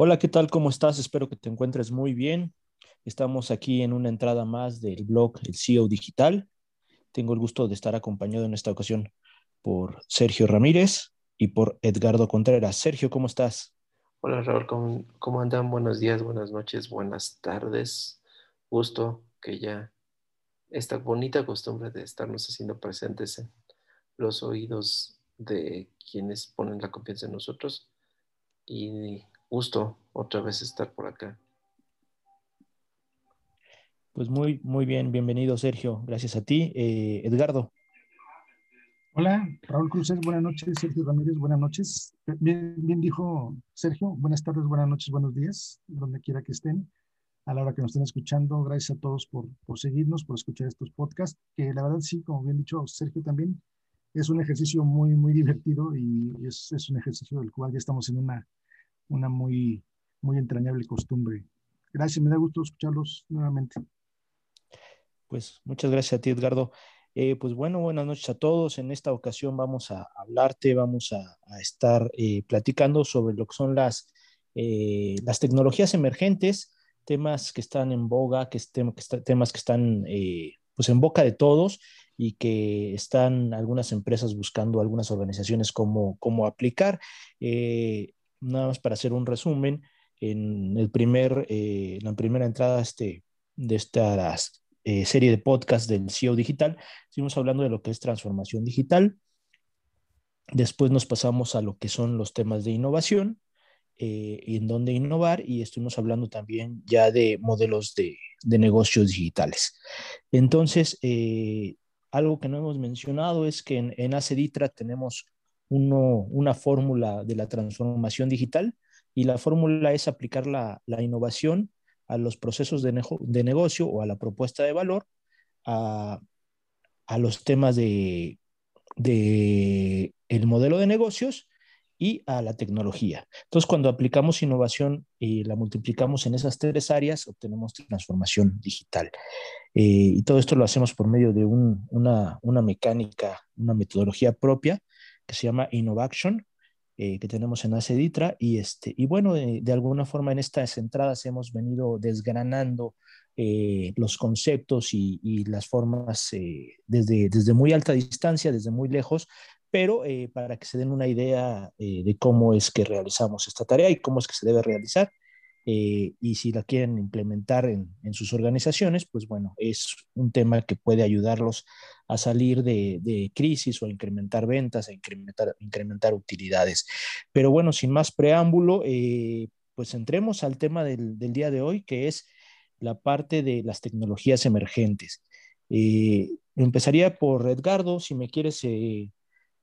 Hola, ¿qué tal? ¿Cómo estás? Espero que te encuentres muy bien. Estamos aquí en una entrada más del blog El CEO Digital. Tengo el gusto de estar acompañado en esta ocasión por Sergio Ramírez y por Edgardo Contreras. Sergio, ¿cómo estás? Hola Raúl, ¿cómo, cómo andan? Buenos días, buenas noches, buenas tardes. Gusto que ya esta bonita costumbre de estarnos haciendo presentes en los oídos de quienes ponen la confianza en nosotros. Y gusto otra vez estar por acá. Pues muy, muy bien, bienvenido Sergio, gracias a ti. Eh, Edgardo. Hola, Raúl Cruces, buenas noches, Sergio Ramírez, buenas noches. Bien, bien dijo Sergio, buenas tardes, buenas noches, buenos días, donde quiera que estén, a la hora que nos estén escuchando. Gracias a todos por, por seguirnos, por escuchar estos podcasts, que la verdad sí, como bien dicho Sergio también, es un ejercicio muy, muy divertido y es, es un ejercicio del cual ya estamos en una una muy, muy entrañable costumbre. Gracias, me da gusto escucharlos nuevamente. Pues muchas gracias a ti, Edgardo. Eh, pues bueno, buenas noches a todos. En esta ocasión vamos a hablarte, vamos a, estar eh, platicando sobre lo que son las, eh, las tecnologías emergentes, temas que están en boga, que, que temas que están pues en boca de todos y que están algunas empresas buscando, algunas organizaciones cómo, cómo aplicar nada más para hacer un resumen, en el primer, eh, la primera entrada este, de esta eh, serie de podcast del CEO Digital, estuvimos hablando de lo que es transformación digital. Después nos pasamos a lo que son los temas de innovación eh, y en dónde innovar y estuvimos hablando también ya de modelos de, de negocios digitales. Entonces, algo que no hemos mencionado es que en, en ACEDITRA tenemos una fórmula de la transformación digital y la fórmula es aplicar la, innovación a los procesos de, de, negocio o a la propuesta de valor, a, los temas de, de, el modelo de negocios y a la tecnología. Entonces, cuando aplicamos innovación y la multiplicamos en esas tres áreas, obtenemos transformación digital. Eh, y todo esto lo hacemos por medio de una, una mecánica, una metodología propia que se llama Innovation, eh, que tenemos en Aceditra. Y, este, y bueno, de, alguna forma en estas entradas hemos venido desgranando eh, los conceptos y, las formas eh, desde, desde muy alta distancia, desde muy lejos, pero para que se den una idea de cómo es que realizamos esta tarea y cómo es que se debe realizar. Eh, y si la quieren implementar en, sus organizaciones, pues bueno, es un tema que puede ayudarlos a salir de, crisis o a incrementar ventas, a incrementar, incrementar utilidades. Pero bueno, sin más preámbulo, eh, pues entremos al tema del, día de hoy, que es la parte de las tecnologías emergentes. Eh, empezaría por Edgardo, si me quieres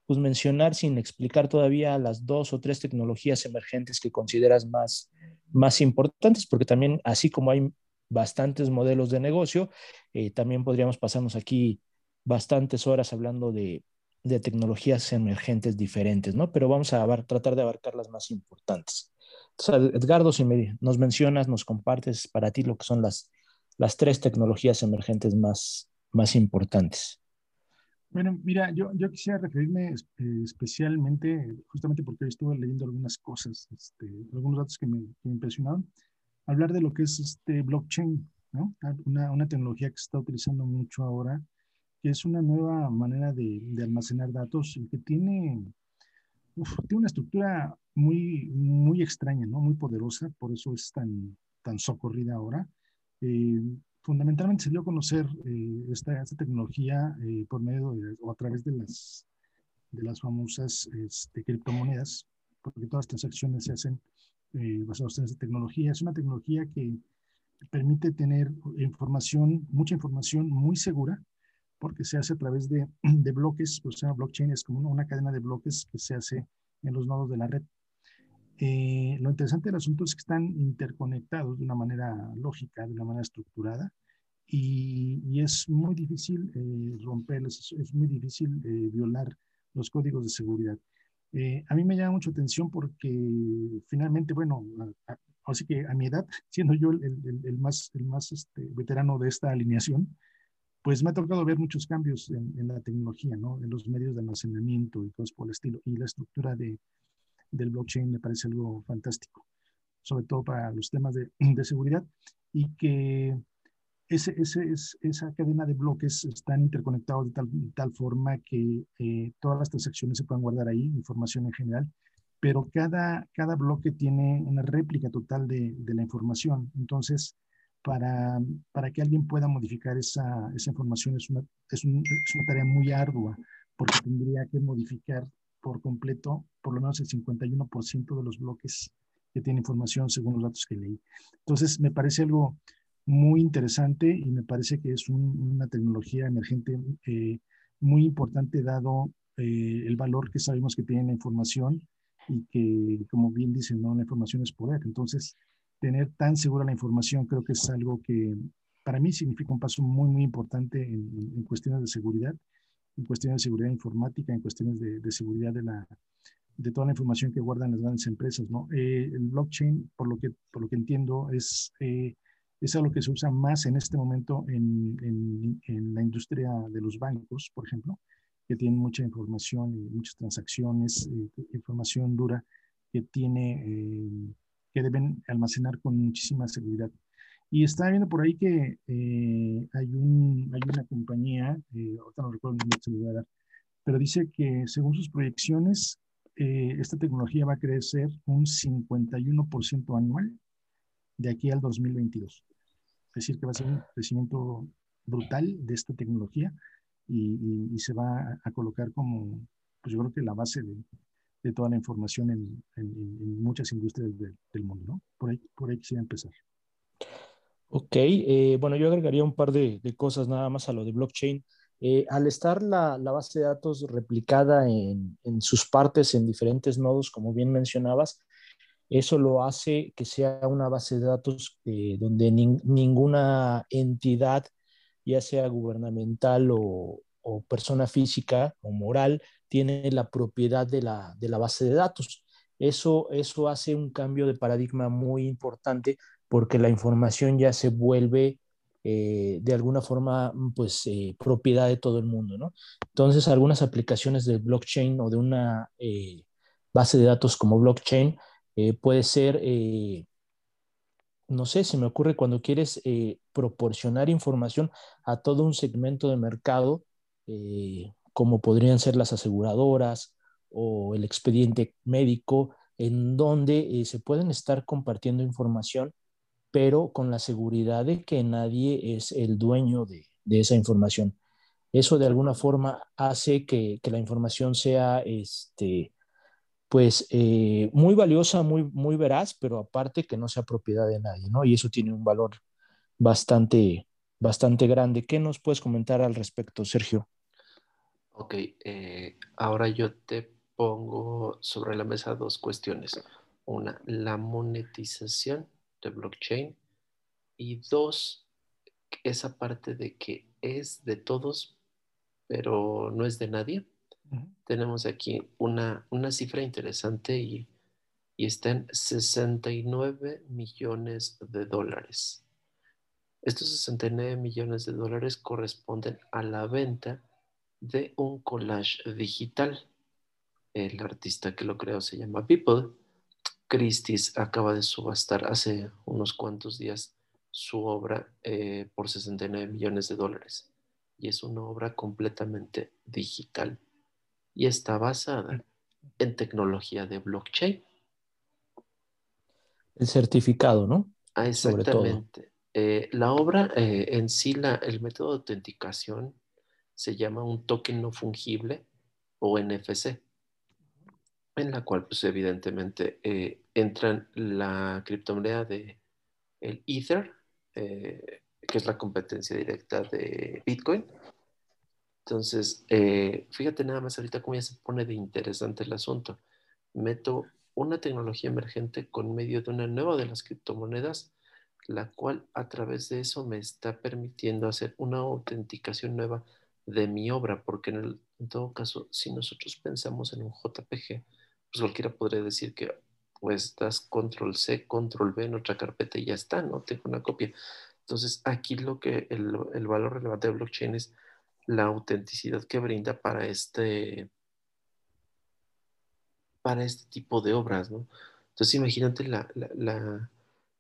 pues mencionar sin explicar todavía las dos o tres tecnologías emergentes que consideras más, más importantes, porque también así como hay bastantes modelos de negocio, eh, también podríamos pasarnos aquí bastantes horas hablando de, de tecnologías emergentes diferentes, ¿no? Pero vamos a tratar de abarcar las más importantes. Entonces, Edgardo, si nos mencionas, nos compartes para ti lo que son las, las tres tecnologías emergentes más, más importantes. Bueno, mira, yo, yo quisiera referirme eh, especialmente, justamente porque hoy estuve leyendo algunas cosas, este, algunos datos que me, que me, impresionaron, hablar de lo que es este blockchain, ¿no? Ah, una, una, tecnología que se está utilizando mucho ahora, que es una nueva manera de, de almacenar datos y que tiene, tiene una estructura muy, muy extraña, ¿no? Muy poderosa, por eso es tan, tan socorrida ahora. Eh, fundamentalmente se dio a conocer eh, esta, tecnología eh, por medio de, o a través de las, de las famosas este, criptomonedas, porque todas las transacciones se hacen eh, basadas en esta tecnología. Es una tecnología que permite tener información, mucha información muy segura, porque se hace a través de, de bloques, pues se llama blockchain, es como una cadena de bloques que se hace en los nodos de la red. Eh, lo interesante del asunto es que están interconectados de una manera lógica, de una manera estructurada, y, es muy difícil eh, romperlos, es, muy difícil eh, violar los códigos de seguridad. a mí me llama mucho atención porque finalmente, bueno, así que a mi edad, siendo yo el, más, el más este, veterano de esta alineación, pues me ha tocado ver muchos cambios en, en, la tecnología, ¿no? En los medios de almacenamiento y cosas por el estilo, y la estructura de, del blockchain me parece algo fantástico. sobre todo para los temas de, seguridad, y que esa cadena de bloques están interconectados de tal, tal forma que eh, todas las transacciones se pueden guardar ahí, información en general, pero cada, cada bloque tiene una réplica total de, la información. Entonces, para, para, que alguien pueda modificar esa, esa información es es una tarea muy ardua, porque tendría que modificar por completo por lo menos el 51% de los bloques que tiene información según los datos que leí. Entonces, me parece algo muy interesante y me parece que es una tecnología emergente eh, muy importante dado eh, el valor que sabemos que tiene la información y que, como bien dicen, ¿no? la información es poder. Entonces, tener tan segura la información creo que es algo que para mí significa un paso muy, muy importante en, en cuestiones de seguridad en cuestiones de seguridad informática, en cuestiones de, seguridad de, la, de toda la información que guardan las grandes empresas. ¿no? Eh, el blockchain, por lo que, por lo que entiendo, es, eh, es algo que se usa más en este momento en, en, en, la industria de los bancos, por ejemplo, que tienen mucha información y muchas transacciones, eh, información dura que, tiene, que deben almacenar con muchísima seguridad. Y estaba viendo por ahí que eh, hay, un, hay una compañía, eh, ahorita no recuerdo el nombre, pero dice que según sus proyecciones, eh, esta tecnología va a crecer un 51% anual de aquí al 2022. Es decir, que va a ser un crecimiento brutal de esta tecnología y, se va a, colocar como, pues yo creo que la base de, toda la información en, en, muchas industrias del mundo, ¿no? Por ahí, por ahí quisiera empezar. Ok, eh, bueno, yo agregaría un par de, cosas nada más a lo de blockchain. Eh, al estar la, base de datos replicada en, sus partes en diferentes nodos, como bien mencionabas, eso lo hace que sea una base de datos eh, donde ninguna entidad, ya sea gubernamental o, persona física o moral, tiene la propiedad de la, de la base de datos. Eso, eso hace un cambio de paradigma muy importante porque la información ya se vuelve eh, de alguna forma pues eh, propiedad de todo el mundo, ¿no? Entonces algunas aplicaciones de blockchain o de una eh, base de datos como blockchain puede ser, no sé, se me ocurre cuando quieres proporcionar información a todo un segmento de mercado, como podrían ser las aseguradoras o el expediente médico, en donde se pueden estar compartiendo información pero con la seguridad de que nadie es el dueño de, esa información. Eso de alguna forma hace que, la información sea este, pues eh, muy valiosa, muy, muy veraz, pero aparte que no sea propiedad de nadie, ¿no? Y eso tiene un valor bastante, bastante grande. ¿Qué nos puedes comentar al respecto, Sergio? Ok, eh, ahora yo te pongo sobre la mesa dos cuestiones. Una, la monetización blockchain. Y dos, esa parte de que es de todos, pero no es de nadie. Tenemos aquí una, una cifra interesante y, y está en 69 millones de dólares. Estos 69 millones de dólares corresponden a la venta de un collage digital. El artista que lo creó se llama People Christie's acaba de subastar hace unos cuantos días su obra eh, por 69 millones de dólares. Y es una obra completamente digital. Y está basada en tecnología de blockchain. El certificado, ¿no? Ah, exactamente. Eh, la obra eh, en sí, la, el método de autenticación se llama un token no fungible o NFC en la cual pues evidentemente eh, entran la criptomoneda de el Ether, eh, que es la competencia directa de Bitcoin. Entonces, eh, fíjate nada más ahorita cómo ya se pone de interesante el asunto. Meto una tecnología emergente con medio de una nueva de las criptomonedas, la cual a través de eso me está permitiendo hacer una autenticación nueva de mi obra, porque en, en todo caso, si nosotros pensamos en un JPG, pues cualquiera podría decir que pues das control C, control V en otra carpeta y ya está, ¿no? Tengo una copia. Entonces, aquí lo que el, el valor relevante de blockchain es la autenticidad que brinda para este, para este tipo de obras, ¿no? Entonces imagínate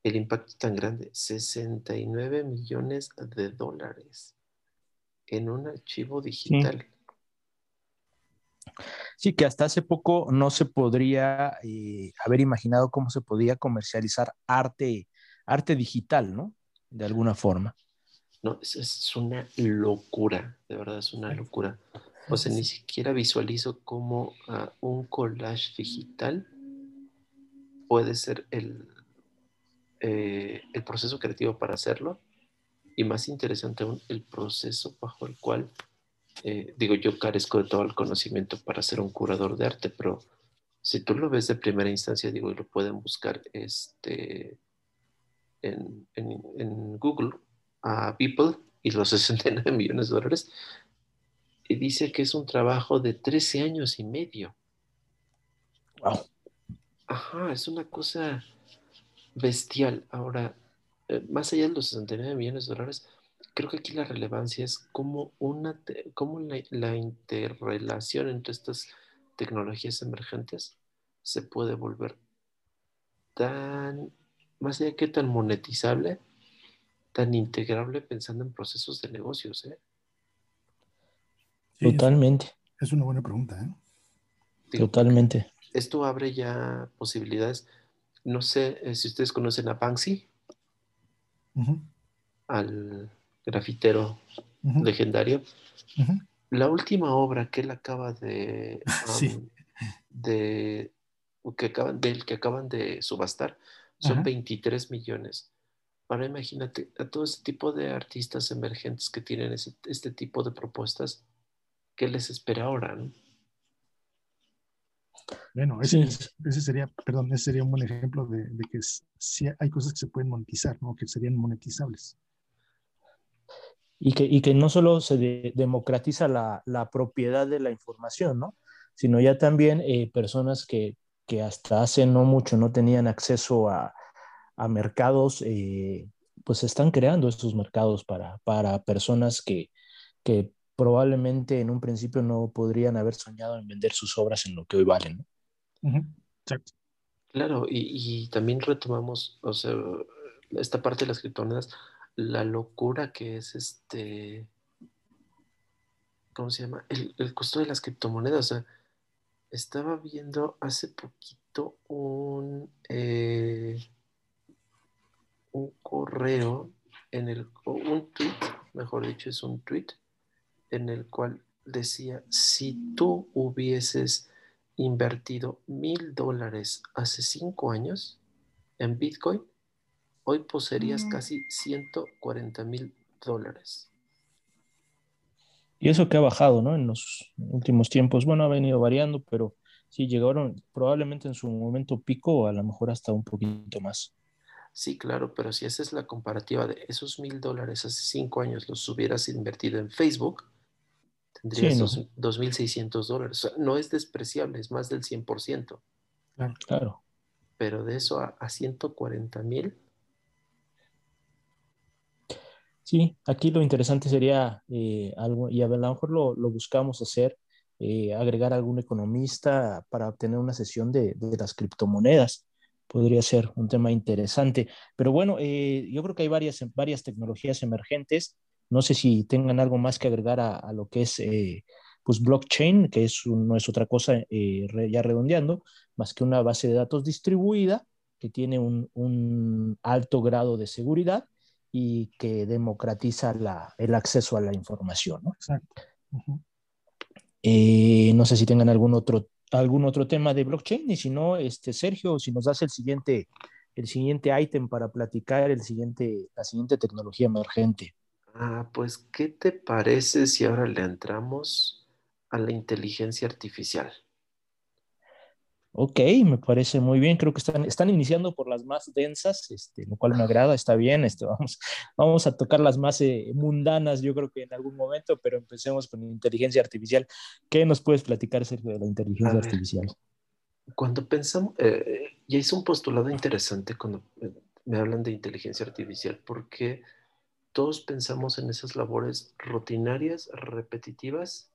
el impacto tan grande, 69 millones de dólares en un archivo digital. Sí. Que hasta hace poco no se podría eh, haber imaginado cómo se podía comercializar arte, arte digital, ¿no? De alguna forma. No, es, una locura, de verdad es una locura. O sea, ni siquiera visualizo cómo ah, un collage digital puede ser eh, el proceso creativo para hacerlo y más interesante aún el proceso bajo el cual, eh, digo, yo carezco de todo el conocimiento para ser un curador de arte, pero si tú lo ves de primera instancia, digo, y lo pueden buscar este, en, en Google a People y los 69 millones de dólares, y dice que es un trabajo de 13 años y medio. Wow. Ajá, es una cosa bestial. Ahora, eh, más allá de los 69 millones de dólares, creo que aquí la relevancia es cómo, una cómo la, la, interrelación entre estas tecnologías emergentes se puede volver tan, más allá que tan monetizable, tan integrable pensando en procesos de negocios. ¿eh? Totalmente. Es, una buena pregunta. ¿eh? Totalmente. Esto abre ya posibilidades. No sé eh, si ustedes conocen a Banksy, al grafitero legendario. La última obra que él acaba de, de que acaban, del que acaban de subastar son 23 millones. Ahora imagínate a todo este tipo de artistas emergentes que tienen este tipo de propuestas, ¿qué les espera ahora? Bueno, ese, sería, perdón, ese sería un buen ejemplo de, que sí hay cosas que se pueden monetizar, ¿no? Que serían monetizables. Y que, y que no solo se democratiza la, la, propiedad de la información, ¿no? Sino ya también eh, personas que, que, hasta hace no mucho no tenían acceso a, a mercados, eh, pues están creando estos mercados para, para personas que, que probablemente en un principio no podrían haber soñado en vender sus obras en lo que hoy valen. Exacto. Claro, y, también retomamos, o sea, esta parte de las criptomonedas, la locura que es este, ¿cómo se llama? El, costo de las criptomonedas. O sea, estaba viendo hace poquito un, eh, un correo en el, un tweet, mejor dicho, es un tweet en el cual decía, si tú hubieses invertido mil dólares hace cinco años en Bitcoin, hoy poseerías mm. casi 140 mil dólares. Y eso que ha bajado, ¿no? En los últimos tiempos, bueno, ha venido variando, pero sí llegaron probablemente en su momento pico, a lo mejor hasta un poquito más. Sí, claro, pero si esa es la comparativa de esos mil dólares hace cinco años, los hubieras invertido en Facebook, tendrías 2.600 dólares. no es despreciable, es más del 100%. Claro. claro. Pero de eso a, a 140 mil. Sí, aquí lo interesante sería eh, algo, y a lo lo, buscamos hacer, eh, agregar algún economista para obtener una sesión de, de, las criptomonedas. Podría ser un tema interesante. Pero bueno, eh, yo creo que hay varias, varias tecnologías emergentes no sé si tengan algo más que agregar a, lo que es eh, pues blockchain, que es no es otra cosa, ya redondeando, más que una base de datos distribuida que tiene un, alto grado de seguridad y que democratiza el acceso a la información. ¿no? Exacto. Eh, no sé si tengan algún otro, algún otro tema de blockchain y si no, este, Sergio, si nos das el siguiente, el siguiente ítem para platicar el siguiente, la siguiente tecnología emergente. Ah, pues, ¿qué te parece si ahora le entramos a la inteligencia artificial? Ok, me parece muy bien. Creo que están, están iniciando por las más densas, este, lo cual me agrada, está bien. Este, vamos, vamos a tocar las más eh, mundanas, yo creo que en algún momento, pero empecemos con inteligencia artificial. ¿Qué nos puedes platicar acerca de la inteligencia artificial? Cuando pensamos, eh, ya hice un postulado interesante cuando me hablan de inteligencia artificial, porque todos pensamos en esas labores rutinarias, repetitivas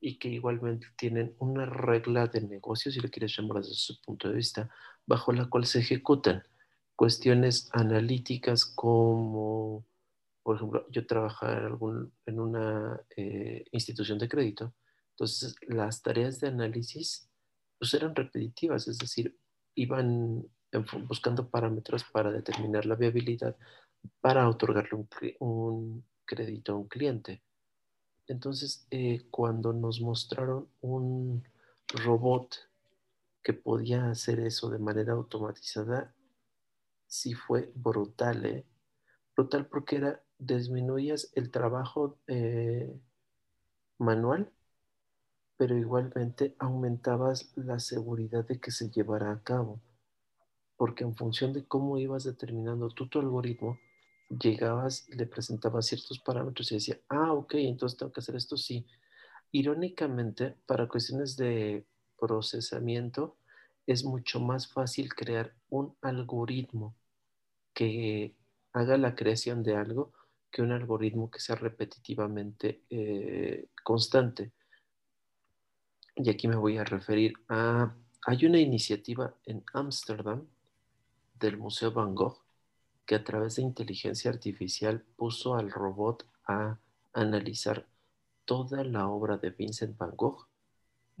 y que igualmente tienen una regla de negocio, si lo quieres llamar desde su punto de vista, bajo la cual se ejecutan cuestiones analíticas como, por ejemplo, yo trabajaba en, algún, en una eh, institución de crédito, entonces las tareas de análisis pues eran repetitivas, es decir, iban buscando parámetros para determinar la viabilidad para otorgarle un, un crédito a un cliente. Entonces, eh, cuando nos mostraron un robot que podía hacer eso de manera automatizada, sí fue brutal, ¿eh? Brutal porque era, disminuías el trabajo eh, manual, pero igualmente aumentabas la seguridad de que se llevara a cabo. Porque en función de cómo ibas determinando tu algoritmo, llegabas le presentabas ciertos parámetros y decía, ah, ok, entonces tengo que hacer esto, sí. Irónicamente, para cuestiones de procesamiento, es mucho más fácil crear un algoritmo que haga la creación de algo que un algoritmo que sea repetitivamente eh, constante. Y aquí me voy a referir a, hay una iniciativa en Ámsterdam del Museo Van Gogh que a través de inteligencia artificial puso al robot a analizar toda la obra de Vincent Van Gogh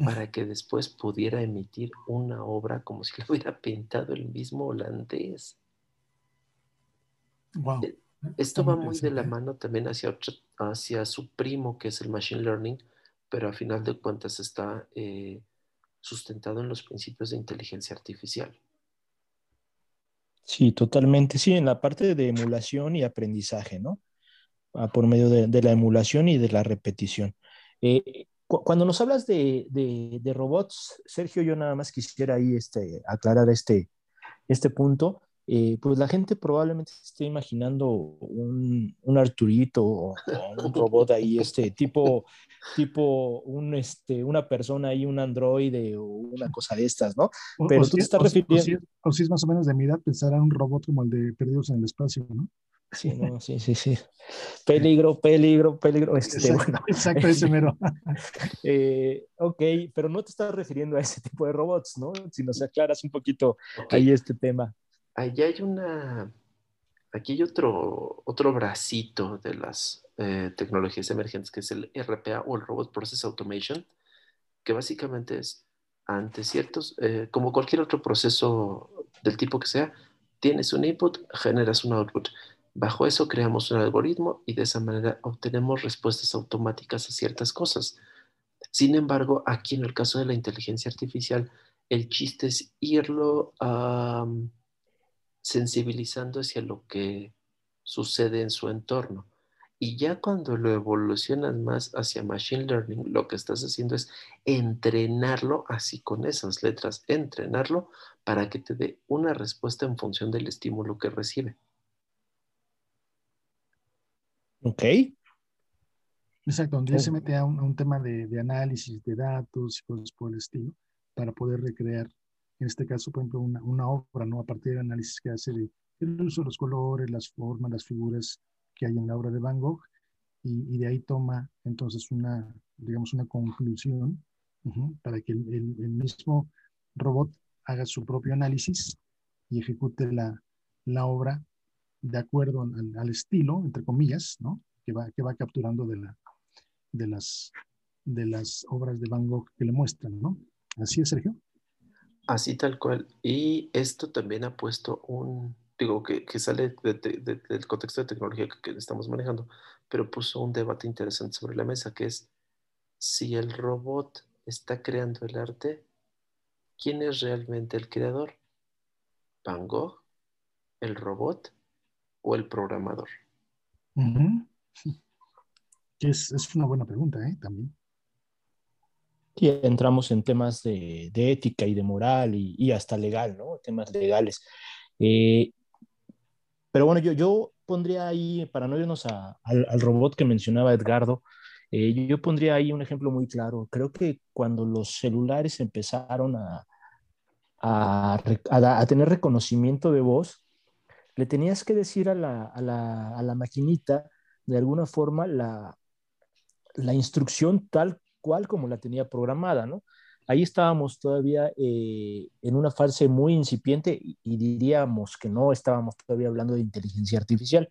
para que después pudiera emitir una obra como si lo hubiera pintado el mismo holandés. Wow. Eh, esto va muy de la mano también hacia, hacia su primo, que es el Machine Learning, pero a final de cuentas está eh, sustentado en los principios de inteligencia artificial. Sí, totalmente. Sí, en la parte de emulación y aprendizaje, ¿no? Ah, por medio de, la emulación y de la repetición. Eh, cuando nos hablas de, robots, Sergio, yo nada más quisiera ahí este, aclarar este, este punto. Eh, pues la gente probablemente esté imaginando un, Arturito o, un robot ahí, este tipo, tipo un, este, una persona ahí, un androide o una cosa de estas, ¿no? Pero tú te estás refiriendo... O si, es más o menos de mi edad, pensar en un robot como el de Perdidos en el Espacio, ¿no? Sí, no, sí, sí, sí. Peligro, peligro, peligro. Este, exacto, bueno, exacto, ese mero. eh, ok, pero no te estás refiriendo a ese tipo de robots, ¿no? Si nos aclaras un poquito ahí este tema allá hay una, aquí hay otro, otro bracito de las eh, tecnologías emergentes que es el RPA o el Robot Process Automation, que básicamente es ante ciertos, eh, como cualquier otro proceso del tipo que sea, tienes un input, generas un output. Bajo eso creamos un algoritmo y de esa manera obtenemos respuestas automáticas a ciertas cosas. Sin embargo, aquí en el caso de la inteligencia artificial, el chiste es irlo a sensibilizando hacia lo que sucede en su entorno. Y ya cuando lo evolucionas más hacia Machine Learning, lo que estás haciendo es entrenarlo así con esas letras, entrenarlo para que te dé una respuesta en función del estímulo que recibe. Ok. Exacto, donde ya se mete a un, tema de, de, análisis de datos y cosas por el estilo, para poder recrear en este caso, por ejemplo, una, una obra, ¿no? A partir del análisis que hace de el uso de los colores, las formas, las figuras que hay en la obra de Van Gogh, y, y de ahí toma entonces una, digamos, una conclusión para que el, el, mismo robot haga su propio análisis y ejecute la, la obra de acuerdo al, al, estilo, entre comillas, ¿no? Que va, que va capturando de, la, de, las, de las obras de Van Gogh que le muestran, ¿no? Así es, Sergio. Así tal cual. Y esto también ha puesto un, digo, que, sale del contexto de tecnología que, estamos manejando, pero puso un debate interesante sobre la mesa, que es si el robot está creando el arte, ¿quién es realmente el creador? ¿Van Gogh, el robot o el programador? es, es, una buena pregunta, ¿eh? También. Y entramos en temas de, ética y de moral y, hasta legal, ¿no? Temas legales. Eh, pero bueno, yo, yo pondría ahí, para no irnos al, robot que mencionaba Edgardo, eh, yo, pondría ahí un ejemplo muy claro. Creo que cuando los celulares empezaron a, a, tener reconocimiento de voz, le tenías que decir a la, a la, a la maquinita de alguna forma la, la instrucción tal cual como la tenía programada, ¿no? Ahí estábamos todavía eh, en una fase muy incipiente y, diríamos que no estábamos todavía hablando de inteligencia artificial,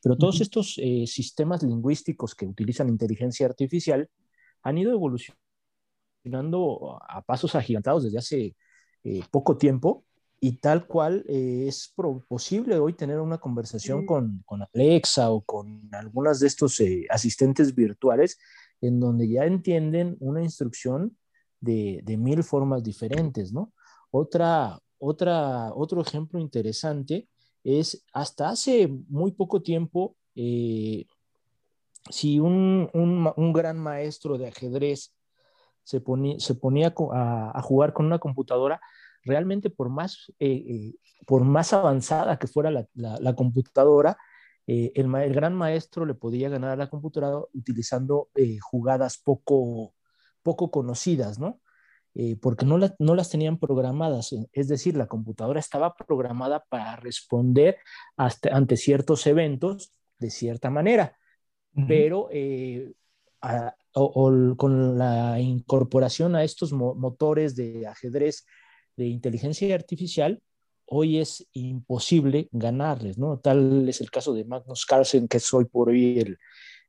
pero todos estos eh, sistemas lingüísticos que utilizan inteligencia artificial han ido evolucionando a pasos agigantados desde hace eh, poco tiempo y tal cual es posible hoy tener una conversación con, con, Alexa o con algunas de estos asistentes virtuales en donde ya entienden una instrucción de, mil formas diferentes, ¿no? Otra, otra, otro ejemplo interesante es hasta hace muy poco tiempo, eh, si un, gran maestro de ajedrez se, se ponía a, jugar con una computadora, realmente por más, eh, eh, por más avanzada que fuera la, computadora, el, el, gran maestro le podía ganar a la computadora utilizando jugadas poco, poco conocidas, ¿no? Eh, porque no, no, las tenían programadas. Eh, es decir, la computadora estaba programada para responder hasta, ante ciertos eventos de cierta manera, pero eh, con la incorporación a estos motores de ajedrez de inteligencia artificial, hoy es imposible ganarles, ¿no? Tal es el caso de Magnus Carlsen, que es hoy por hoy el,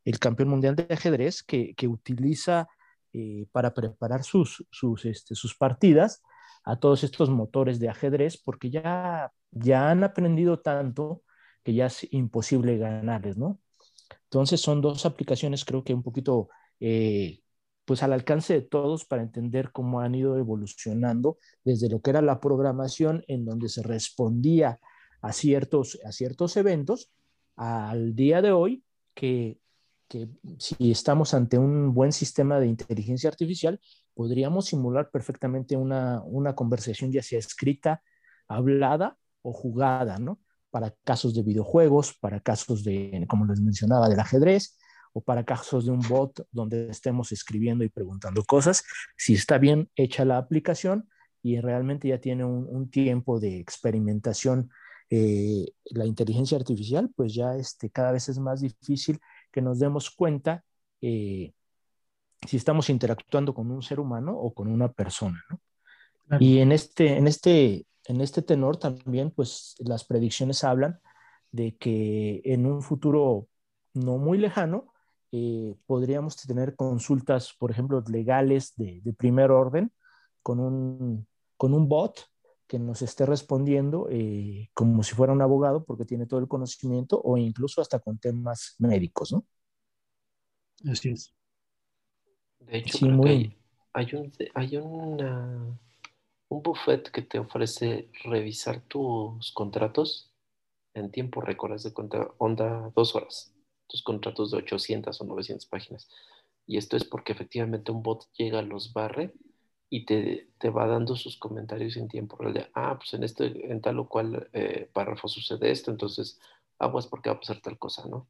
el campeón mundial de ajedrez, que, que utiliza eh, para preparar sus, sus, este, sus partidas a todos estos motores de ajedrez, porque ya, ya han aprendido tanto que ya es imposible ganarles, ¿no? Entonces son dos aplicaciones creo que un poquito eh, pues al alcance de todos para entender cómo han ido evolucionando desde lo que era la programación en donde se respondía a ciertos, a ciertos eventos al día de hoy que que si estamos ante un buen sistema de inteligencia artificial, podríamos simular perfectamente una, una conversación ya sea escrita, hablada o jugada, ¿no? Para casos de videojuegos, para casos de, como les mencionaba, del ajedrez, o para casos de un bot donde estemos escribiendo y preguntando cosas, si está bien hecha la aplicación y realmente ya tiene un, tiempo de experimentación, eh, la inteligencia artificial, pues ya este, cada vez es más difícil que nos demos cuenta eh, si estamos interactuando con un ser humano o con una persona. ¿no? Y en este, en, este, en este tenor también, pues las predicciones hablan de que en un futuro no muy lejano, eh, podríamos tener consultas, por ejemplo, legales de, de primer orden con un, con un bot que nos esté respondiendo eh, como si fuera un abogado porque tiene todo el conocimiento o incluso hasta con temas médicos, ¿no? Así es. De hecho, hay, un, hay una, un buffet que te ofrece revisar tus contratos en tiempo récord, de cuenta, onda dos horas, tus contratos de 800 o 900 páginas. Y esto es porque efectivamente un bot llega, los barre y te, te, va dando sus comentarios en tiempo real de, ah, pues en, este, en tal o cual eh, párrafo sucede esto, entonces aguas porque va a pasar tal cosa, ¿no?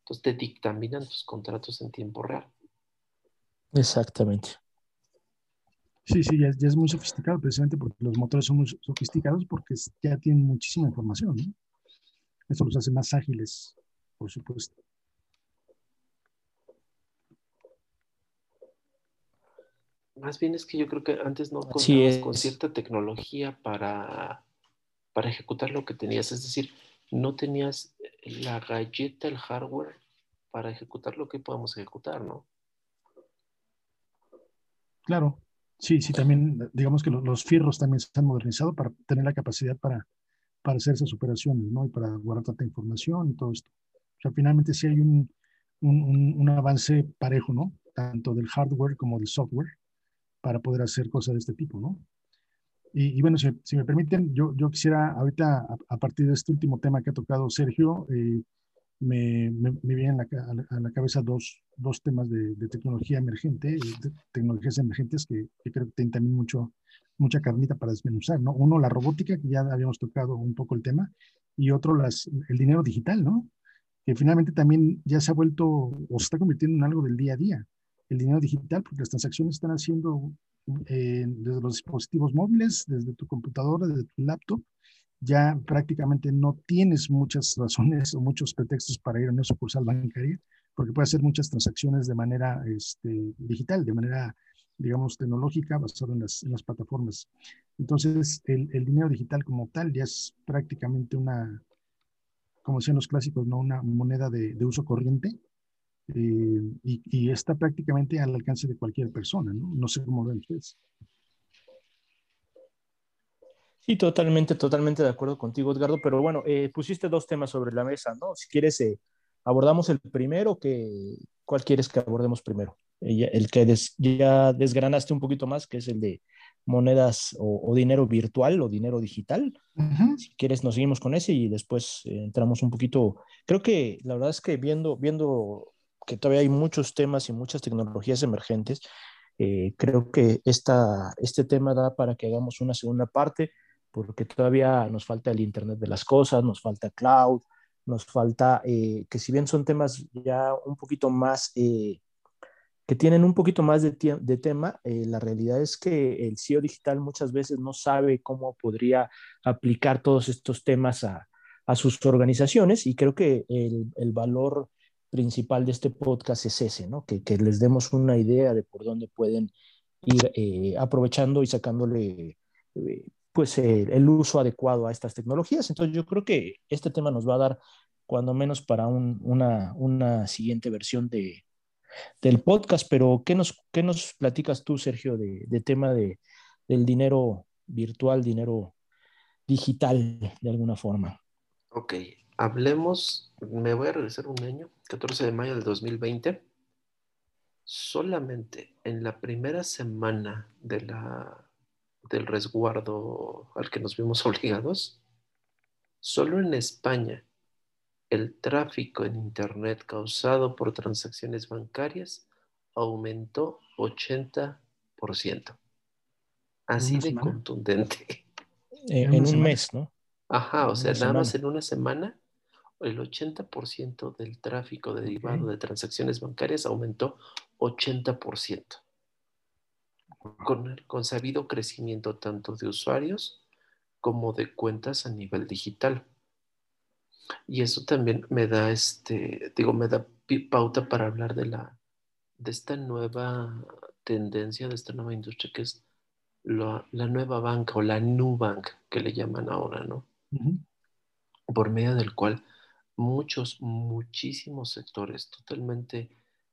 Entonces te dictaminan tus contratos en tiempo real. Exactamente. Sí, sí, ya, es muy sofisticado precisamente porque los motores son muy sofisticados porque ya tienen muchísima información, ¿no? Eso los hace más ágiles, por supuesto. Más bien es que yo creo que antes no contabas con cierta tecnología para, para ejecutar lo que tenías. Es decir, no tenías la galleta, el hardware para ejecutar lo que podemos ejecutar, ¿no? Claro, sí, sí, también, digamos que los, fierros también se han modernizado para tener la capacidad para, para hacer esas operaciones, ¿no? Y para guardar tanta información y todo esto. O sea, finalmente sí hay un, un, un avance parejo, ¿no? Tanto del hardware como del software para poder hacer cosas de este tipo, ¿no? Y, bueno, si, si, me permiten, yo, yo quisiera ahorita, a, partir de este último tema que ha tocado Sergio, eh, me, me, vienen a la, a la, cabeza dos, dos temas de, de, tecnología emergente, de tecnologías emergentes que, que, creo que tienen también mucho, mucha carnita para desmenuzar, ¿no? Uno, la robótica, que ya habíamos tocado un poco el tema, y otro, las, el dinero digital, ¿no? Que finalmente también ya se ha vuelto o se está convirtiendo en algo del día a día el dinero digital, porque las transacciones están haciendo eh, desde los dispositivos móviles, desde tu computadora, desde tu laptop, ya prácticamente no tienes muchas razones o muchos pretextos para ir a una sucursal bancaria, porque puede hacer muchas transacciones de manera este, digital, de manera, digamos, tecnológica, basada en las, en las plataformas. Entonces, el, el, dinero digital como tal ya es prácticamente una, como decían los clásicos, ¿no? una moneda de, de uso corriente eh, y, y, está prácticamente al alcance de cualquier persona. No, no sé cómo ven ustedes. Sí, totalmente, totalmente de acuerdo contigo, Edgardo, pero bueno, eh, pusiste dos temas sobre la mesa, ¿no? Si quieres, eh, abordamos el primero, que, ¿cuál quieres que abordemos primero? el que ya desgranaste un poquito más, que es el de monedas o, dinero virtual o dinero digital. Si quieres, nos seguimos con ese y después eh, entramos un poquito. Creo que la verdad es que viendo, viendo que todavía hay muchos temas y muchas tecnologías emergentes, creo que esta, este tema da para que hagamos una segunda parte porque todavía nos falta el Internet de las Cosas, nos falta cloud, nos falta, eh, que si bien son temas ya un poquito más, eh, que tienen un poquito más de, de tema, eh, la realidad es que el CEO digital muchas veces no sabe cómo podría aplicar todos estos temas a, a sus organizaciones y creo que el, el, valor principal de este podcast es ese, ¿no? Que, les demos una idea de por dónde pueden ir aprovechando y sacándole pues el uso adecuado a estas tecnologías. Entonces yo creo que este tema nos va a dar cuando menos para una, una, siguiente versión de, del podcast, pero ¿qué nos, qué nos platicas tú, Sergio, de tema de, del dinero virtual, dinero digital, de alguna forma? Ok, hablemos, me voy a regresar un año, 14 de mayo del 2020. Solamente en la primera semana de la del resguardo al que nos vimos obligados, solo en España el tráfico en Internet causado por transacciones bancarias aumentó 80%. Así de contundente. Eh, en un mes, ¿no? Ajá, o sea, nada más en una semana, el 80% del tráfico derivado de transacciones bancarias aumentó 80% con el consabido crecimiento tanto de usuarios como de cuentas a nivel digital. Y eso también me da este, digo, me da pauta para hablar de la de esta nueva tendencia, de esta nueva industria que es la, nueva banca o la new bank que le llaman ahora, ¿no? Por medio del cual muchos, muchísimos sectores totalmente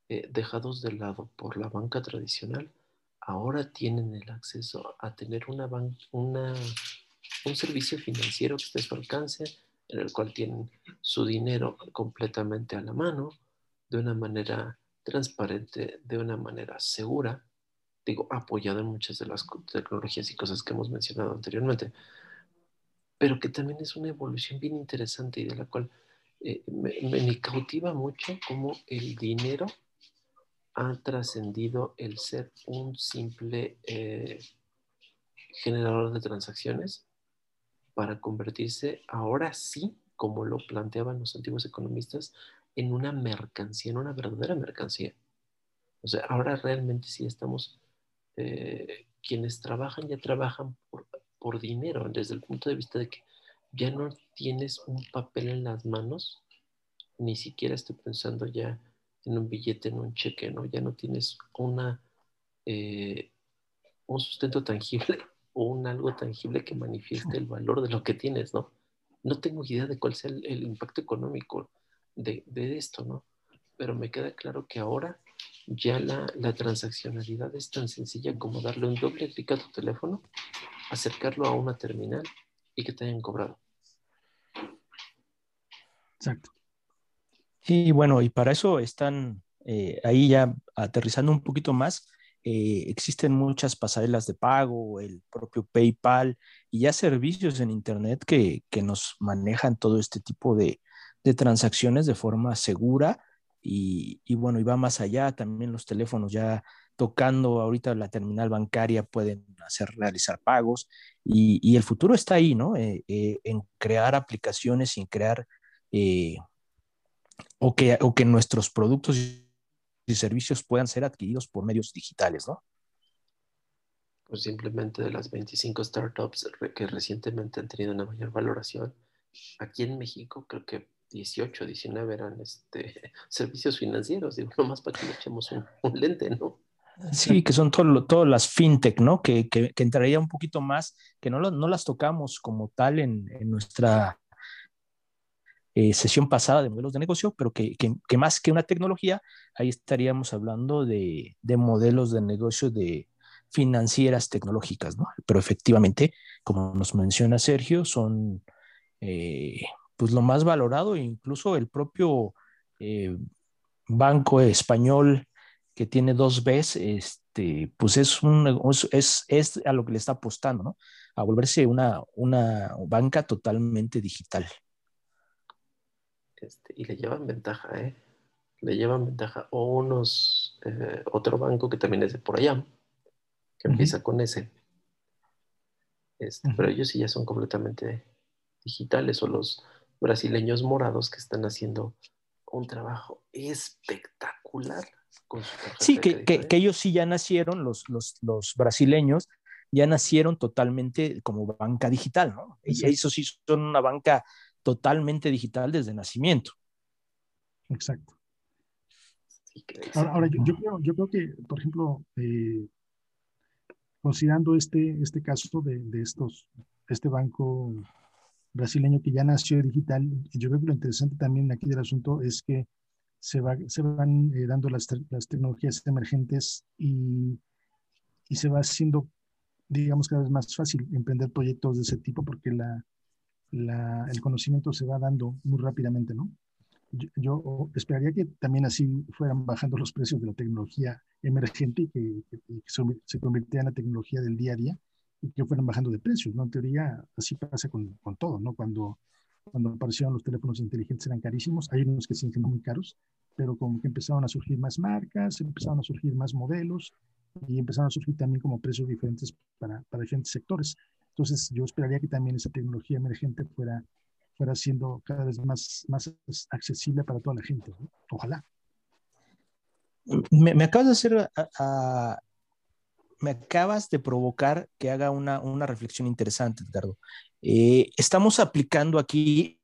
eh, dejados de lado por la banca tradicional ahora tienen el acceso a tener una, una un servicio financiero que esté a su alcance, en el cual tienen su dinero completamente a la mano, de una manera transparente, de una manera segura, digo, apoyado en muchas de las tecnologías y cosas que hemos mencionado anteriormente, pero que también es una evolución bien interesante y de la cual eh, me, me, cautiva mucho como el dinero ha trascendido el ser un simple eh, generador de transacciones para convertirse ahora sí, como lo planteaban los antiguos economistas, en una mercancía, en una verdadera mercancía. O sea, ahora realmente sí estamos, eh, quienes trabajan ya trabajan por, por dinero, desde el punto de vista de que ya no tienes un papel en las manos, ni siquiera estoy pensando ya en un billete, en un cheque, ¿no? Ya no tienes una, eh, un sustento tangible o un algo tangible que manifieste el valor de lo que tienes, ¿no? No tengo idea de cuál sea el, impacto económico de, esto, ¿no? Pero me queda claro que ahora ya la, la, transaccionalidad es tan sencilla como darle un doble clic a tu teléfono, acercarlo a una terminal y que te hayan cobrado. Exacto. Y bueno, y para eso están eh, ahí ya aterrizando un poquito más. Eh, existen muchas pasarelas de pago, el propio PayPal y ya servicios en Internet que, que nos manejan todo este tipo de, de transacciones de forma segura y, y, bueno, y va más allá, también los teléfonos ya tocando ahorita la terminal bancaria pueden hacer realizar pagos y, y el futuro está ahí, ¿no? Eh, en crear aplicaciones y en crear o que, o que nuestros productos y servicios puedan ser adquiridos por medios digitales, ¿no? Pues simplemente de las 25 startups que recientemente han tenido una mayor valoración, aquí en México creo que 18, 19 eran este, servicios financieros, digo, nomás para que le echemos un, lente, ¿no? Sí, que son todas las fintech, ¿no? Que, que, entraría un poquito más, que no, no las tocamos como tal en, en nuestra eh, sesión pasada de modelos de negocio, pero que, que, más que una tecnología, ahí estaríamos hablando de, de modelos de negocio de financieras tecnológicas, ¿no? Pero efectivamente, como nos menciona Sergio, son eh, pues lo más valorado, incluso el propio eh, banco español que tiene dos Bs, este, pues es, un, es, es a lo que le está apostando, ¿no? A volverse una, una banca totalmente digital. Este, y le llevan ventaja, ¿eh? Le llevan ventaja. O unos, eh, otro banco que también es de por allá, que empieza con ese. Este, pero ellos sí ya son completamente digitales o los brasileños morados que están haciendo un trabajo espectacular con su Sí, que, que, ellos sí ya nacieron, los, los, los, brasileños ya nacieron totalmente como banca digital, ¿no? Y Eso sí son una banca totalmente digital desde nacimiento. Exacto. Ahora, yo, creo, que, por ejemplo, eh, considerando este, este caso de, de, estos, este banco brasileño que ya nació digital, yo creo que lo interesante también aquí del asunto es que se, va, se van eh, dando las, las, tecnologías emergentes y, y se va haciendo, digamos, cada vez más fácil emprender proyectos de ese tipo porque la, el conocimiento se va dando muy rápidamente, ¿no? Yo, esperaría que también así fueran bajando los precios de la tecnología emergente y que, se convirtiera en la tecnología del día a día y que fueran bajando de precios, ¿no? En teoría, así pasa con, con todo, ¿no? Cuando, cuando aparecieron los teléfonos inteligentes eran carísimos, hay unos que siguen siendo muy caros, pero como que empezaron a surgir más marcas, empezaron a surgir más modelos y empezaron a surgir también como precios diferentes para, para diferentes sectores. Entonces, yo esperaría que también esa tecnología emergente fuera, fuera siendo cada vez más, más accesible para toda la gente. Ojalá. Me, acabas de hacer, me acabas de provocar que haga una, una reflexión interesante, Edgardo. Eh, estamos aplicando aquí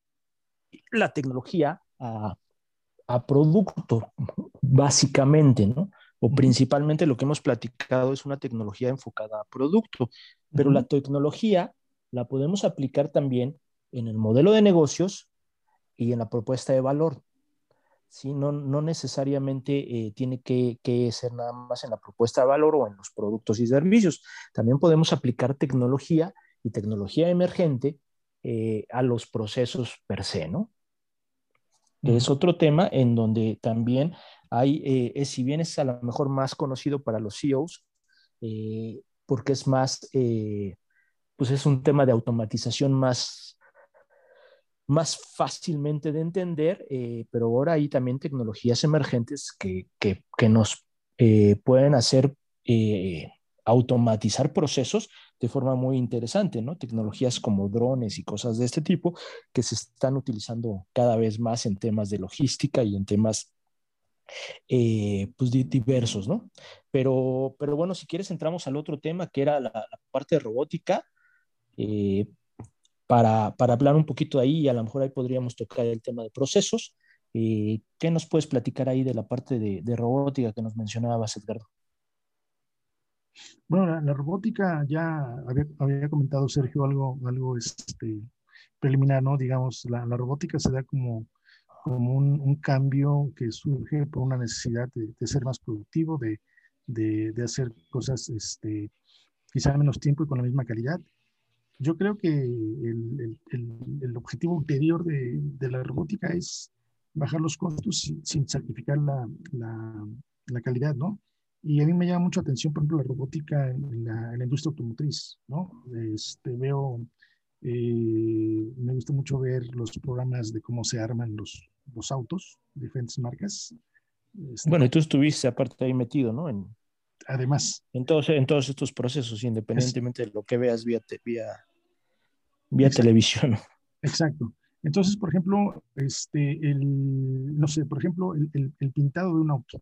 la tecnología a, a producto, básicamente, ¿no? O principalmente lo que hemos platicado es una tecnología enfocada a producto, pero la tecnología la podemos aplicar también en el modelo de negocios y en la propuesta de valor. ¿sí? No, no necesariamente eh, tiene que, ser nada más en la propuesta de valor o en los productos y servicios. También podemos aplicar tecnología y tecnología emergente eh, a los procesos per se, ¿no? es otro tema en donde también hay, eh, si bien es a lo mejor más conocido para los CEOs, eh, porque es más, eh, pues es un tema de automatización más, más fácilmente de entender, pero ahora hay también tecnologías emergentes que, que, que nos pueden hacer automatizar procesos de forma muy interesante, ¿no? Tecnologías como drones y cosas de este tipo que se están utilizando cada vez más en temas de logística y en temas eh, pues diversos, ¿no? Pero, pero bueno, si quieres entramos al otro tema que era la, parte de robótica, eh, para, para, hablar un poquito ahí y a lo mejor ahí podríamos tocar el tema de procesos. Eh, ¿Qué nos puedes platicar ahí de la parte de, de robótica que nos mencionabas, Edgardo? Bueno, la, robótica ya había, comentado Sergio algo, algo este, preliminar, ¿no? Digamos, la robótica se da como, como un, cambio que surge por una necesidad de, ser más productivo, de, de, hacer cosas este, quizá en menos tiempo y con la misma calidad. Yo creo que el, el, el objetivo ulterior de, de, la robótica es bajar los costos sin, sin sacrificar la, la, la calidad, ¿no? Y a mí me llama mucho atención, por ejemplo, la robótica en la, industria automotriz, ¿no? Este, veo, eh, me gusta mucho ver los programas de cómo se arman los, los autos, diferentes marcas. Este, bueno, y tú estuviste aparte ahí metido, ¿no? En, además. En todos, en todos estos procesos, independientemente de lo que veas vía, vía, vía televisión. Exacto. Entonces, por ejemplo, este, el, no sé, por ejemplo, el, el pintado de un auto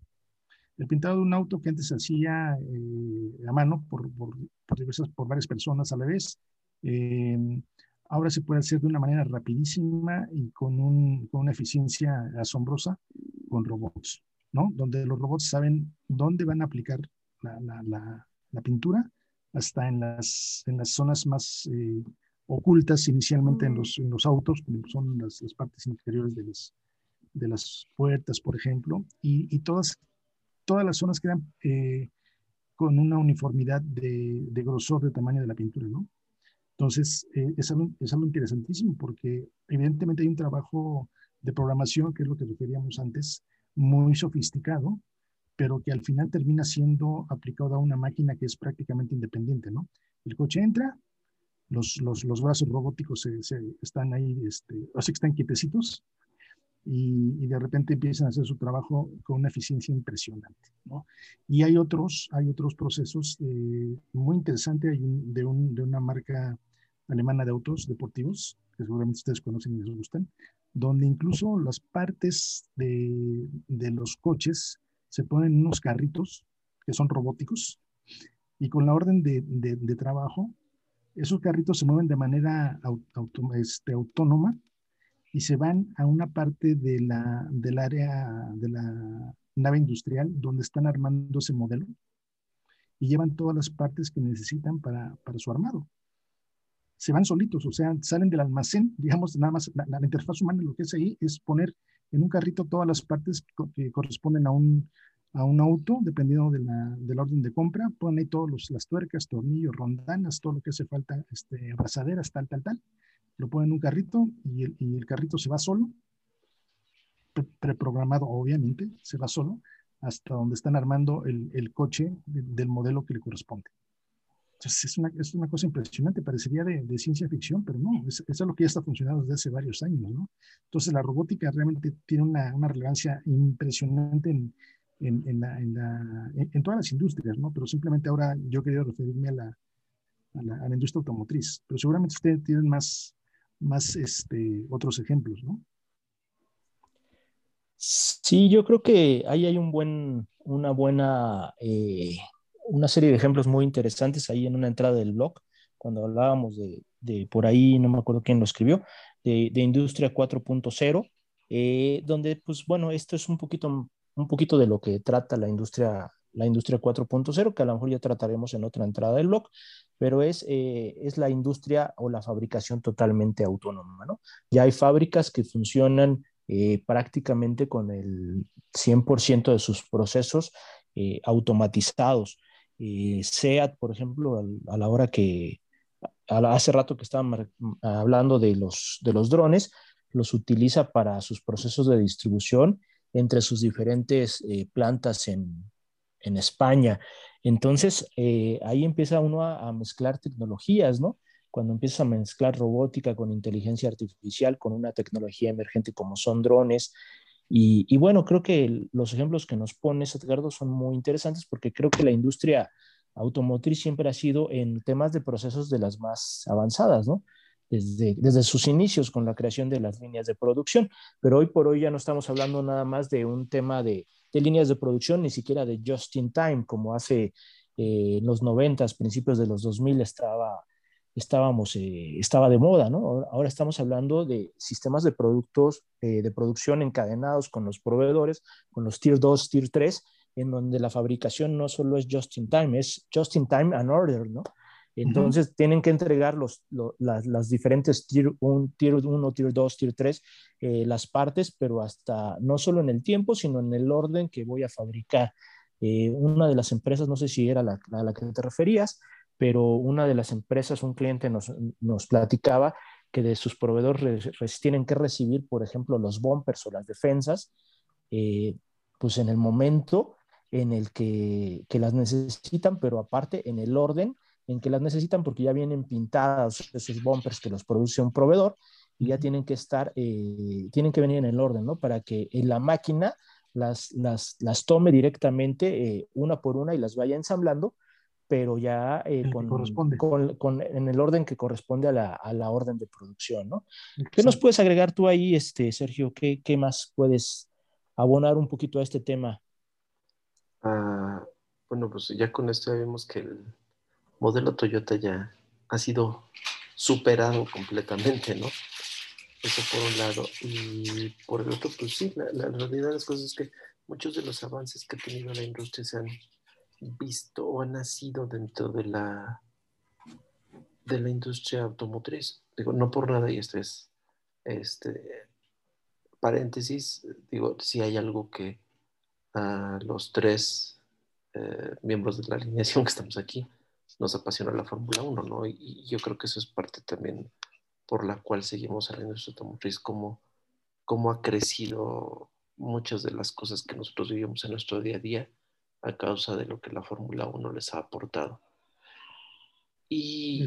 el pintado de un auto que antes se hacía eh, a mano por, por, por, diversas, por varias personas a la vez. Em, ahora se puede hacer de una manera rapidísima y con, un, con una eficiencia asombrosa con robots, ¿no? Donde los robots saben dónde van a aplicar la, la, la, pintura, hasta en las, en las zonas más eh, ocultas inicialmente en los, en los autos, como son las, las partes interiores de las, de las puertas, por ejemplo, y, y todas, todas las zonas quedan eh, con una uniformidad de, de, grosor, de tamaño de la pintura, ¿no? Entonces, eh, es, algo, es, algo, interesantísimo porque evidentemente hay un trabajo de programación, que es lo que referíamos antes, muy sofisticado, pero que al final termina siendo aplicado a una máquina que es prácticamente independiente, ¿no? El coche entra, los, los, los brazos robóticos se, se están ahí, este, o sea, están quietecitos, y, y, de repente empiezan a hacer su trabajo con una eficiencia impresionante. ¿no? Y hay otros, hay otros procesos eh, muy interesantes hay un, de, un, de, una marca alemana de autos deportivos, que seguramente ustedes conocen y les gustan, donde incluso las partes de, de los coches se ponen en unos carritos que son robóticos y con la orden de, de, trabajo, esos carritos se mueven de manera auto, este, autónoma y se van a una parte de la, del área de la nave industrial donde están armando ese modelo y llevan todas las partes que necesitan para, para su armado. Se van solitos, o sea, salen del almacén, digamos, nada más la, la interfaz humana lo que es ahí es poner en un carrito todas las partes que corresponden a un, a un auto, dependiendo de la, del orden de compra, ponen ahí todas las tuercas, tornillos, rondanas, todo lo que hace falta, este, abrazaderas, tal, tal, tal lo pone en un carrito y el, y el carrito se va solo, preprogramado obviamente, se va solo hasta donde están armando el, el coche de, del modelo que le corresponde. Entonces es una, es una cosa impresionante, parecería de, ciencia ficción, pero no, es, es lo que ya está funcionando desde hace varios años, ¿no? Entonces la robótica realmente tiene una, una relevancia impresionante en, en, en, la, en, todas las industrias, ¿no? Pero simplemente ahora yo quería referirme a la, a la, a la industria automotriz, pero seguramente ustedes tienen más, más este, otros ejemplos, ¿no? Sí, yo creo que ahí hay un buen, una buena, eh, una serie de ejemplos muy interesantes ahí en una entrada del blog, cuando hablábamos de, por ahí, no me acuerdo quién lo escribió, de, Industria 4.0, eh, donde, pues bueno, esto es un poquito, un poquito de lo que trata la industria la industria 4.0, que a lo mejor ya trataremos en otra entrada del blog, pero es, eh, es la industria o la fabricación totalmente autónoma. ¿no? Ya hay fábricas que funcionan eh, prácticamente con el 100% de sus procesos automatizados. Eh, por ejemplo, a, la hora que, hace rato que estaban hablando de los, de los drones, los utiliza para sus procesos de distribución entre sus diferentes eh, plantas en, en España. Entonces, eh, ahí empieza uno a, a, mezclar tecnologías, ¿no? Cuando empieza a mezclar robótica con inteligencia artificial, con una tecnología emergente como son drones. Y, bueno, creo que los ejemplos que nos pones, Edgardo, son muy interesantes porque creo que la industria automotriz siempre ha sido en temas de procesos de las más avanzadas, ¿no? Desde, desde, sus inicios con la creación de las líneas de producción, pero hoy por hoy ya no estamos hablando nada más de un tema de, de líneas de producción, ni siquiera de just in time, como hace eh, en los 90, principios de los 2000 estaba, estábamos, eh, estaba de moda, ¿no? Ahora estamos hablando de sistemas de productos, eh, de producción encadenados con los proveedores, con los tier 2, tier 3, en donde la fabricación no solo es just in time, es just in time and order, ¿no? Entonces uh -huh. tienen que entregar los, lo, las, las, diferentes tier 1, tier 1, tier 2, tier 3, eh, las partes, pero hasta no solo en el tiempo, sino en el orden que voy a fabricar. Eh, una de las empresas, no sé si era la, a la que te referías, pero una de las empresas, un cliente nos, nos platicaba que de sus proveedores tienen que recibir, por ejemplo, los bumpers o las defensas, eh, pues en el momento en el que, que las necesitan, pero aparte en el orden en que las necesitan porque ya vienen pintadas esos bumpers que los produce un proveedor y ya tienen que estar, eh, tienen que venir en el orden, ¿no? Para que en la máquina las, las, las tome directamente eh, una por una y las vaya ensamblando, pero ya eh, con, con, con, en el orden que corresponde a la, a la orden de producción, ¿no? Exacto. ¿Qué nos puedes agregar tú ahí, este, Sergio? ¿Qué, ¿Qué, más puedes abonar un poquito a este tema? Uh, bueno, pues ya con esto ya vemos que el, modelo Toyota ya ha sido superado completamente, ¿no? Eso por un lado. Y por el otro, pues sí, la, la realidad de las cosas es que muchos de los avances que ha tenido la industria se han visto o han nacido dentro de la, de la industria automotriz. Digo, no por nada, y esto es este, paréntesis, digo, si hay algo que a los tres eh, miembros de la alineación que estamos aquí nos apasiona la Fórmula 1, ¿no? Y, yo creo que eso es parte también por la cual seguimos a la industria automotriz, cómo, cómo ha crecido muchas de las cosas que nosotros vivimos en nuestro día a día a causa de lo que la Fórmula 1 les ha aportado. Y,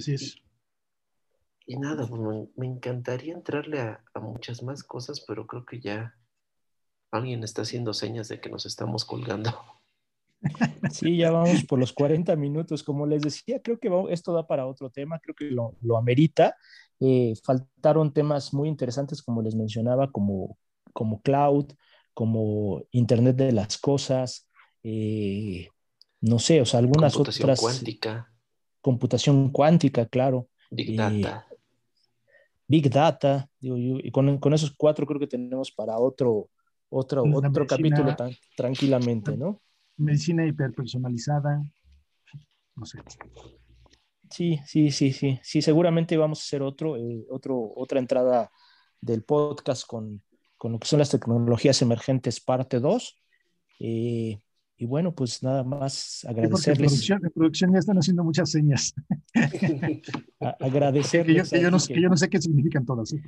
y, nada, pues, me, encantaría entrarle a, a, muchas más cosas, pero creo que ya alguien está haciendo señas de que nos estamos colgando. Sí, ya vamos por los 40 minutos. Como les decía, creo que esto da para otro tema, creo que lo, lo amerita. Eh, faltaron temas muy interesantes, como les mencionaba, como, como cloud, como Internet de las Cosas, eh, no sé, o sea, algunas computación otras. Cuántica. Computación cuántica, claro. Big eh, Data. Big Data. y con, con, esos cuatro creo que tenemos para otro, otro, otro capítulo tan, tranquilamente, ¿no? Medicina hiperpersonalizada. No sé. Sí, sí, sí, sí. Sí, seguramente vamos a hacer otro, eh, otro, otra entrada del podcast con, con, lo que son las tecnologías emergentes parte 2. Eh, y bueno, pues nada más agradecerles. En producción, ya están haciendo muchas señas. agradecerles. Que yo, no, sé qué significan todas. ¿eh?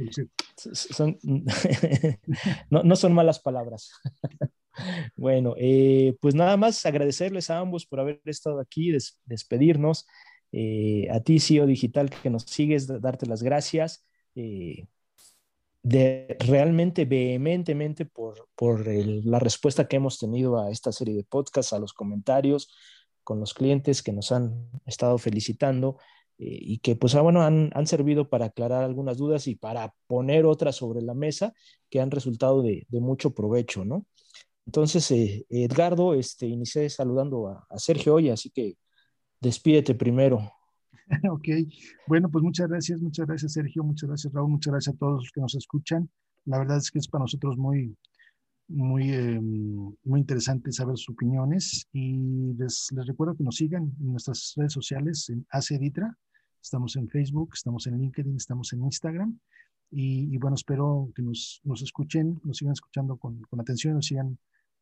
Son, no, no, son malas palabras. bueno, eh, pues nada más agradecerles a ambos por haber estado aquí, despedirnos. Eh, a ti, CEO Digital, que nos sigues, darte las gracias de realmente vehementemente por, por la respuesta que hemos tenido a esta serie de podcasts, a los comentarios con los clientes que nos han estado felicitando eh, y que pues ah, bueno, han, han, servido para aclarar algunas dudas y para poner otras sobre la mesa que han resultado de, de mucho provecho, ¿no? Entonces, eh, Edgardo, este, inicié saludando a, a Sergio hoy, así que despídete primero. ok, bueno, pues muchas gracias, muchas gracias Sergio, muchas gracias Raúl, muchas gracias a todos los que nos escuchan. La verdad es que es para nosotros muy, muy, em, muy interesante saber sus opiniones y les, les, recuerdo que nos sigan en nuestras redes sociales en ACEDITRA, estamos en Facebook, estamos en LinkedIn, estamos en Instagram y, bueno, espero que nos, nos, escuchen, nos sigan escuchando con, con atención, nos sigan,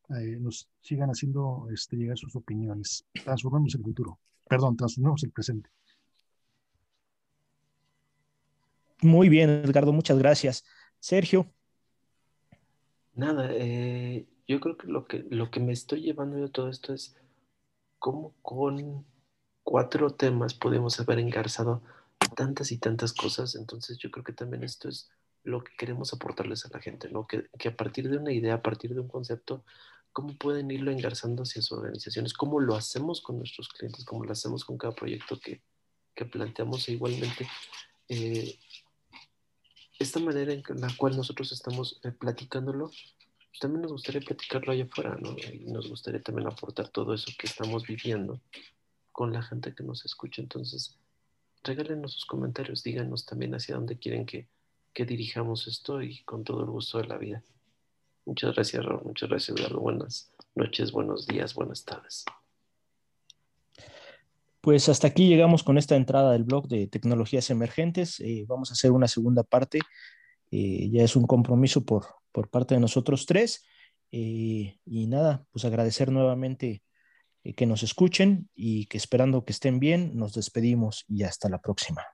eh, nos sigan haciendo este, llegar sus opiniones. Transformemos el futuro, perdón, transformemos el presente. Muy bien, Edgardo, muchas gracias. Sergio. Nada, eh, yo creo que lo, que lo que me estoy llevando de todo esto es cómo con cuatro temas podemos haber engarzado tantas y tantas cosas. Entonces yo creo que también esto es lo que queremos aportarles a la gente, ¿no? Que, que a partir de una idea, a partir de un concepto, cómo pueden irlo engarzando hacia sus organizaciones, cómo lo hacemos con nuestros clientes, cómo lo hacemos con cada proyecto que, que planteamos e igualmente eh, esta manera en la cual nosotros estamos eh, platicándolo, pues también nos gustaría platicarlo allá afuera, ¿no? Y nos gustaría también aportar todo eso que estamos viviendo con la gente que nos escucha. Entonces, regálenos sus comentarios, díganos también hacia dónde quieren que, que dirijamos esto y con todo el gusto de la vida. Muchas gracias, Raúl. Muchas gracias, Eduardo. Buenas noches, buenos días, buenas tardes. Pues hasta aquí llegamos con esta entrada del blog de tecnologías emergentes. Eh, vamos a hacer una segunda parte. Eh, ya es un compromiso por, por parte de nosotros tres. Eh, y nada, pues agradecer nuevamente que nos escuchen y que esperando que estén bien, nos despedimos y hasta la próxima.